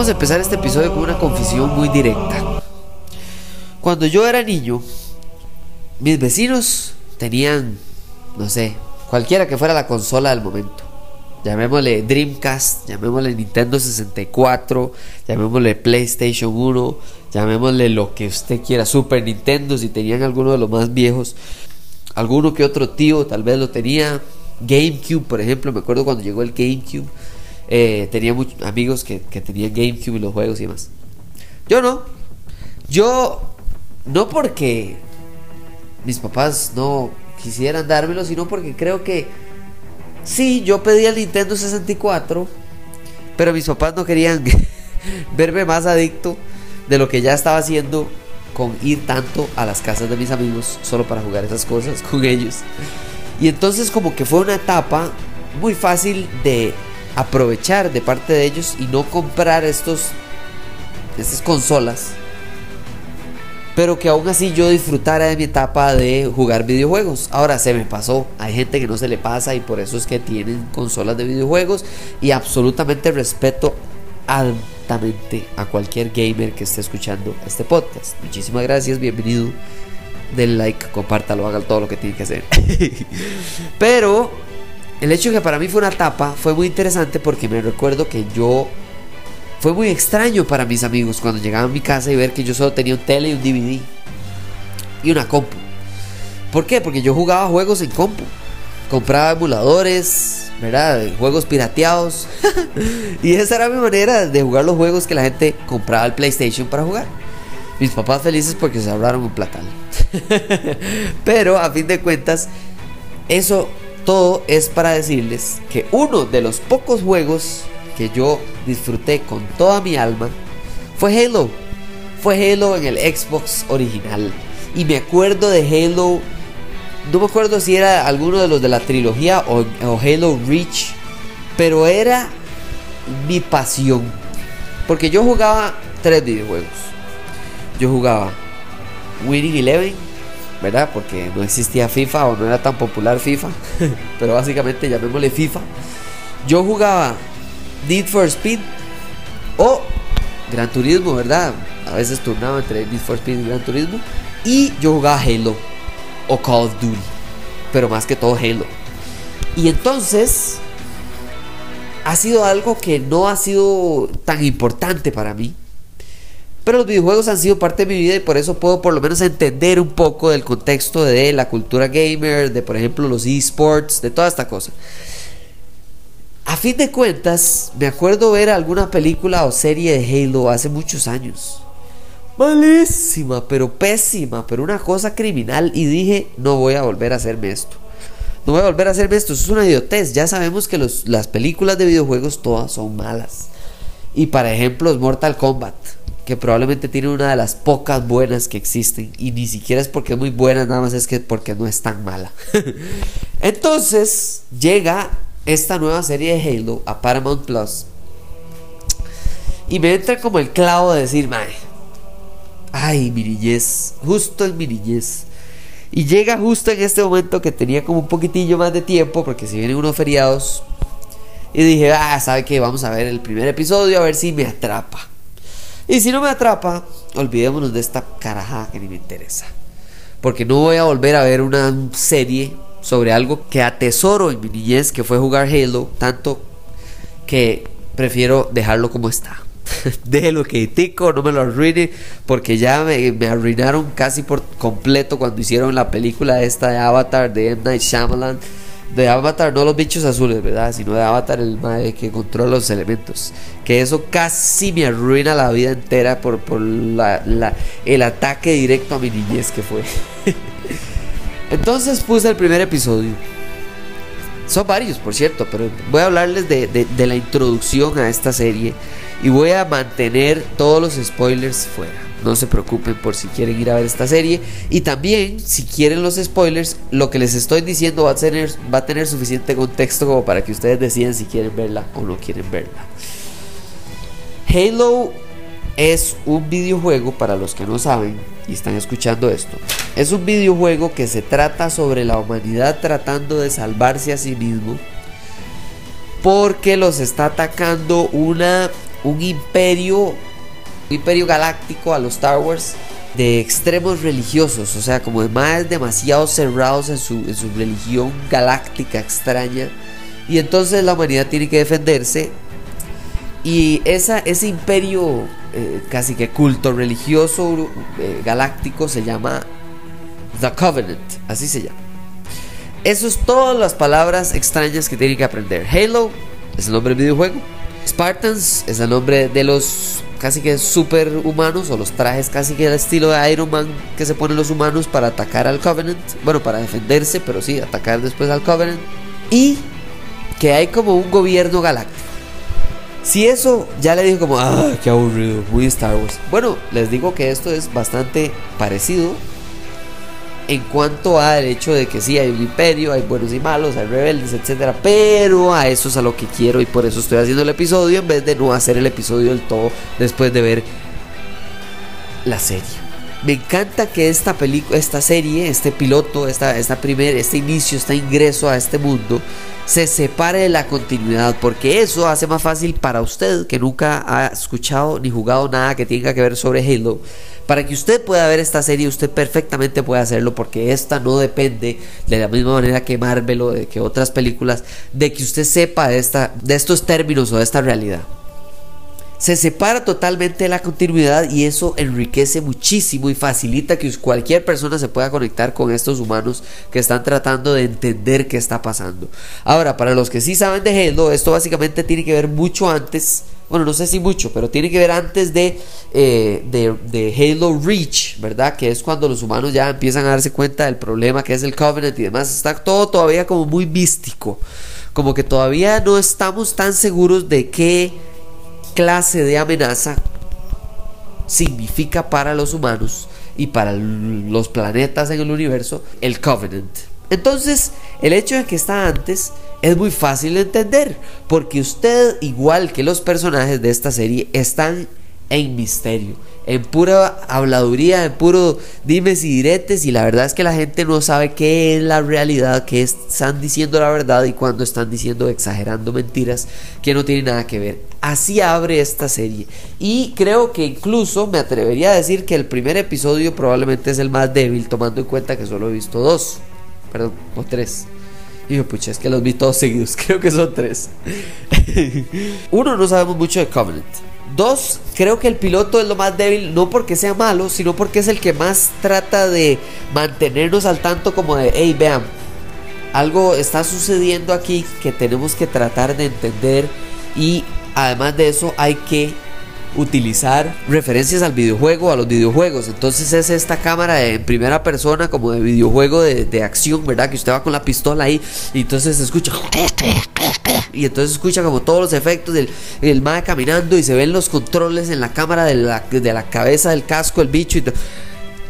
Vamos a empezar este episodio con una confesión muy directa. Cuando yo era niño, mis vecinos tenían, no sé, cualquiera que fuera la consola del momento. Llamémosle Dreamcast, llamémosle Nintendo 64, llamémosle PlayStation 1, llamémosle lo que usted quiera, Super Nintendo, si tenían alguno de los más viejos. Alguno que otro tío tal vez lo tenía. GameCube, por ejemplo, me acuerdo cuando llegó el GameCube. Eh, tenía muchos amigos que, tenían GameCube y los juegos y demás. Yo no. Yo, no porque mis papás no quisieran dármelo, sino porque creo que sí, yo pedí el Nintendo 64, pero mis papás no querían verme más adicto de lo que ya estaba haciendo con ir tanto a las casas de mis amigos solo para jugar esas cosas con ellos. Y entonces como que fue una etapa muy fácil de aprovechar de parte de ellos y no comprar estos estas consolas pero que aún así yo disfrutara de mi etapa de jugar videojuegos. Ahora se me pasó, hay gente que no se le pasa y por eso es que tienen consolas de videojuegos y absolutamente respeto altamente a cualquier gamer que esté escuchando este podcast. Muchísimas gracias, bienvenido. Den like, compártalo, hagan todo lo que tienen que hacer. pero el hecho de que para mí fue una etapa fue muy interesante porque me recuerdo que yo fue muy extraño para mis amigos cuando llegaban a mi casa y ver que yo solo tenía un tele y un DVD y una compu. ¿Por qué? Porque yo jugaba juegos en compu. Compraba emuladores, ¿verdad? Juegos pirateados. y esa era mi manera de jugar los juegos que la gente compraba el PlayStation para jugar. Mis papás felices porque se ahorraron un platal. Pero a fin de cuentas, eso todo es para decirles que uno de los pocos juegos que yo disfruté con toda mi alma fue Halo. Fue Halo en el Xbox original. Y me acuerdo de Halo. No me acuerdo si era alguno de los de la trilogía o, Halo Reach. Pero era mi pasión. Porque yo jugaba tres videojuegos. Yo jugaba Winning Eleven, ¿verdad? Porque no existía FIFA o no era tan popular FIFA. Pero básicamente llamémosle FIFA. Yo jugaba Need for Speed o Gran Turismo, ¿verdad? A veces turnaba entre Need for Speed y Gran Turismo. Y yo jugaba Halo o Call of Duty, pero más que todo Halo. Y entonces ha sido algo que no ha sido tan importante para mí. Pero los videojuegos han sido parte de mi vida y por eso puedo por lo menos entender un poco del contexto de la cultura gamer, de por ejemplo los esports, de toda esta cosa. A fin de cuentas, me acuerdo ver alguna película o serie de Halo hace muchos años. Malísima, pero pésima, pero una cosa criminal. Y dije, no voy a volver a hacerme esto. No voy a volver a hacerme esto. Eso es una idiotez. Ya sabemos que las películas de videojuegos todas son malas. Y para ejemplo, Mortal Kombat, probablemente tiene una de las pocas buenas que existen. Y ni siquiera es porque es muy buena, nada más es que porque no es tan mala. Entonces, llega esta nueva serie de Halo a Paramount Plus. Y me entra como el clavo de decir, mae, ay, mi niñez, justo en mi niñez. Y llega justo en este momento que tenía como un poquitillo más de tiempo, porque si vienen unos feriados. Y dije, ah, ¿sabe qué? Vamos a ver el primer episodio a ver si me atrapa. Y si no me atrapa, olvidémonos de esta carajada que ni me interesa. Porque no voy a volver a ver una serie sobre algo que atesoro en mi niñez, que fue jugar Halo, tanto que prefiero dejarlo como está. Déjelo que tico, no me lo arruine, porque ya me, me, arruinaron casi por completo cuando hicieron la película esta de Avatar de M. Night Shyamalan. De Avatar, no los bichos azules, ¿verdad? Sino de Avatar, el madre que controla los elementos. Que eso casi me arruina la vida entera por, por la, el ataque directo a mi niñez que fue. Entonces puse el primer episodio. Son varios, por cierto, pero voy a hablarles de, la introducción a esta serie y voy a mantener todos los spoilers fuera. No se preocupen por si quieren ir a ver esta serie. Y también, si quieren los spoilers, lo que les estoy diciendo va a tener, va a tener suficiente contexto como para que ustedes decidan si quieren verla o no quieren verla. Halo es un videojuego, para los que no saben y están escuchando esto, es un videojuego que se trata sobre la humanidad tratando de salvarse a sí mismo porque los está atacando una, un imperio, imperio galáctico a los Star Wars de extremos religiosos, o sea, como de más demasiado cerrados en su, religión galáctica extraña. Y entonces la humanidad tiene que defenderse. Y ese imperio eh, casi que culto religioso eh, galáctico se llama The Covenant, así se llama. Eso es todas las palabras extrañas que tienen que aprender. Halo es el nombre del videojuego. Spartans es el nombre de los casi que superhumanos o los trajes casi que del estilo de Iron Man que se ponen los humanos para atacar al Covenant. Bueno, para defenderse, pero sí, atacar después al Covenant. Y que hay como un gobierno galáctico. Si eso ya le digo como, ah, qué aburrido, muy Star Wars. Bueno, les digo que esto es bastante parecido en cuanto al hecho de que sí hay un imperio, hay buenos y malos, hay rebeldes, etcétera, pero a eso es a lo que quiero y por eso estoy haciendo el episodio en vez de no hacer el episodio del todo después de ver la serie. Me encanta que esta película, esta serie, este piloto, esta, esta primer, este inicio, este ingreso a este mundo se separe de la continuidad, porque eso hace más fácil para usted que nunca ha escuchado ni jugado nada que tenga que ver sobre Halo para que usted pueda ver esta serie, usted perfectamente puede hacerlo porque esta no depende de la misma manera que Marvel o de que otras películas, de que usted sepa de, esta, de estos términos o de esta realidad. Se separa totalmente de la continuidad y eso enriquece muchísimo y facilita que cualquier persona se pueda conectar con estos humanos que están tratando de entender qué está pasando. Ahora, para los que sí saben de Halo, esto básicamente tiene que ver mucho antes bueno, no sé si mucho, pero tiene que ver antes de, eh, de, Halo Reach, ¿verdad? Que es cuando los humanos ya empiezan a darse cuenta del problema que es el Covenant y demás. Está todo todavía como muy místico. Como que todavía no estamos tan seguros de qué clase de amenaza significa para los humanos y para los planetas en el universo el Covenant. Entonces, el hecho de que está antes es muy fácil de entender, porque usted, igual que los personajes de esta serie, están en misterio, en pura habladuría, en puro dimes y diretes, y la verdad es que la gente no sabe qué es la realidad, qué están diciendo la verdad y cuando están diciendo, exagerando mentiras que no tienen nada que ver. Así abre esta serie, y creo que incluso me atrevería a decir que el primer episodio probablemente es el más débil, tomando en cuenta que solo he visto dos, perdón, o tres. Y yo, pucha, es que los vi todos seguidos. Creo que son tres. Uno, no sabemos mucho de Covenant. Dos, creo que el piloto es lo más débil, no porque sea malo, sino porque es el que más trata de mantenernos al tanto como de, hey, vean, algo está sucediendo aquí que tenemos que tratar de entender y además de eso hay que utilizar referencias al videojuego, a los videojuegos. Entonces es esta cámara en primera persona como de videojuego de, acción, ¿verdad? Que usted va con la pistola ahí y entonces escucha... Y entonces escucha como todos los efectos del el mae caminando y se ven los controles en la cámara de la, de la cabeza del casco, el bicho y todo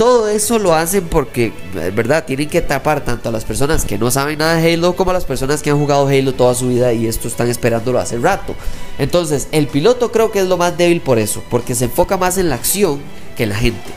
todo eso lo hacen porque, ¿verdad? Tienen que tapar tanto a las personas que no saben nada de Halo como a las personas que han jugado Halo toda su vida y esto están esperándolo hace rato. Entonces, el piloto creo que es lo más débil por eso, porque se enfoca más en la acción que en la gente.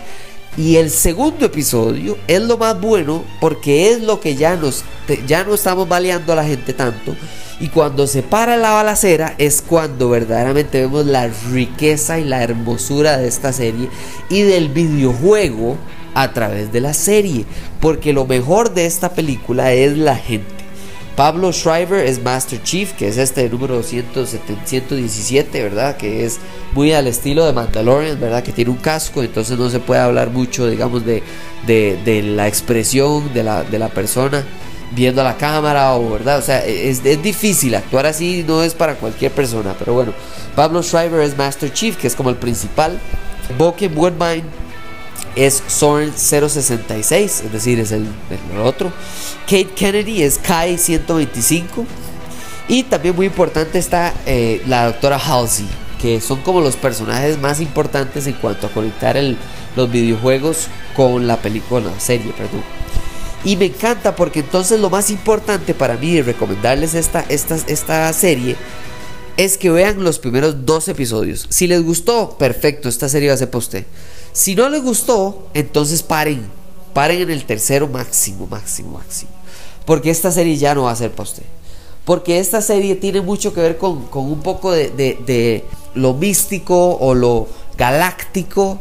Y el segundo episodio es lo más bueno porque es lo que ya nos ya no estamos baleando a la gente tanto y cuando se para la balacera es cuando verdaderamente vemos la riqueza y la hermosura de esta serie y del videojuego a través de la serie. Porque lo mejor de esta película es la gente. Pablo Schreiber es Master Chief, que es este número 117, ¿verdad? Que es muy al estilo de Mandalorian, ¿verdad? Que tiene un casco, entonces no se puede hablar mucho, digamos, de, de, la expresión de la, de la persona viendo a la cámara o verdad, o sea, es, difícil actuar así, no es para cualquier persona, pero bueno, Pablo Schreiber es Master Chief, que es como el principal, Boken Woodbine es Soren 066, es decir, es el, otro, Kate Kennedy es Kai 125 y también muy importante está eh, la doctora Halsey, que son como los personajes más importantes en cuanto a conectar los videojuegos con la película, la serie, perdón. Y me encanta porque entonces lo más importante para mí de recomendarles esta, esta, esta serie es que vean los primeros dos episodios. Si les gustó, perfecto, esta serie va a ser para usted. Si no les gustó, entonces paren. Paren en el tercero máximo, máximo, máximo. Porque esta serie ya no va a ser para usted. Porque esta serie tiene mucho que ver con, un poco de, de lo místico o lo galáctico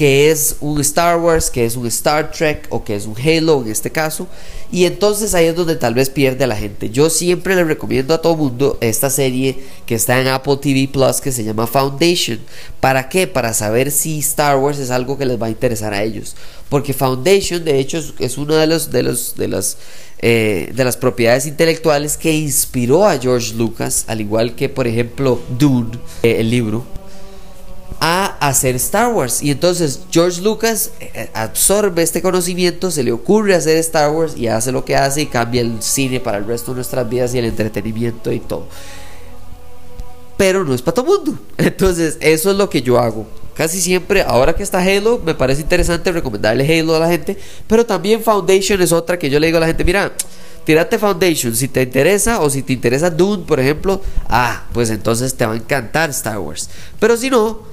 que es un Star Wars, que es un Star Trek o que es un Halo en este caso. Y entonces ahí es donde tal vez pierde a la gente. Yo siempre le recomiendo a todo mundo esta serie que está en Apple TV Plus que se llama Foundation. ¿Para qué? Para saber si Star Wars es algo que les va a interesar a ellos. Porque Foundation de hecho es una de los de los de las eh, de las propiedades intelectuales que inspiró a George Lucas, al igual que por ejemplo Dune, eh, el libro a hacer Star Wars. Y entonces George Lucas eh, absorbe este conocimiento, se le ocurre hacer Star Wars y hace lo que hace y cambia el cine para el resto de nuestras vidas y el entretenimiento y todo. Pero no es para todo mundo. Entonces eso es lo que yo hago. Casi siempre, ahora que está Halo, me parece interesante recomendarle Halo a la gente. Pero también Foundation es otra que yo le digo a la gente, mira, tírate Foundation si te interesa o si te interesa Dune, por ejemplo, ah, pues entonces te va a encantar Star Wars. Pero si no,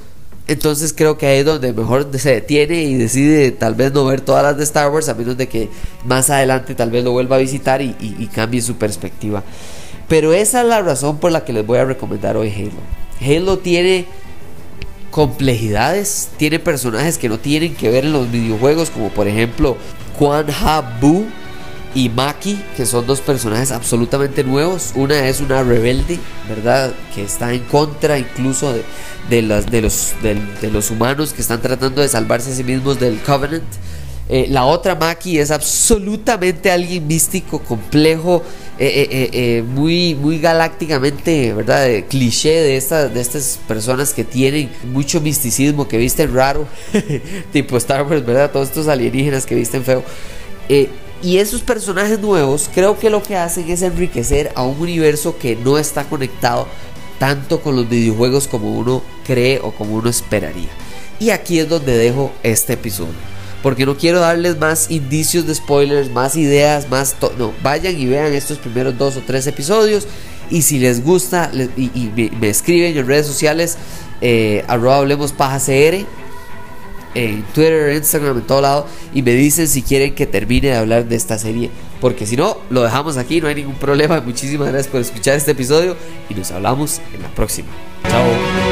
entonces creo que ahí es donde mejor se detiene y decide tal vez no ver todas las de Star Wars, a menos de que más adelante tal vez lo vuelva a visitar y, cambie su perspectiva. Pero esa es la razón por la que les voy a recomendar hoy Halo. Halo tiene complejidades, tiene personajes que no tienen que ver en los videojuegos, como por ejemplo Quan Ha Bu y Maki, que son dos personajes absolutamente nuevos. Una es una rebelde, ¿verdad? Que está en contra incluso de, de, de, los, de, los humanos que están tratando de salvarse a sí mismos del Covenant. Eh, la otra Maki es absolutamente alguien místico, complejo, eh, eh, muy, muy galácticamente, ¿verdad? cliché de, estas de estas personas que tienen mucho misticismo, que visten raro, tipo Star Wars, ¿verdad? Todos estos alienígenas que visten feo. Y esos personajes nuevos creo que lo que hacen es enriquecer a un universo que no está conectado tanto con los videojuegos como uno cree o como uno esperaría. Y aquí es donde dejo este episodio. Porque no quiero darles más indicios de spoilers, más ideas, más... No, vayan y vean estos primeros dos o tres episodios. Y si les gusta y, me, escriben en redes sociales, eh, arroba hablemos paja CR, en Twitter, Instagram, en todo lado. Y me dicen si quieren que termine de hablar de esta serie porque si no, lo dejamos aquí, no hay ningún problema. Muchísimas gracias por escuchar este episodio y nos hablamos en la próxima. Chao.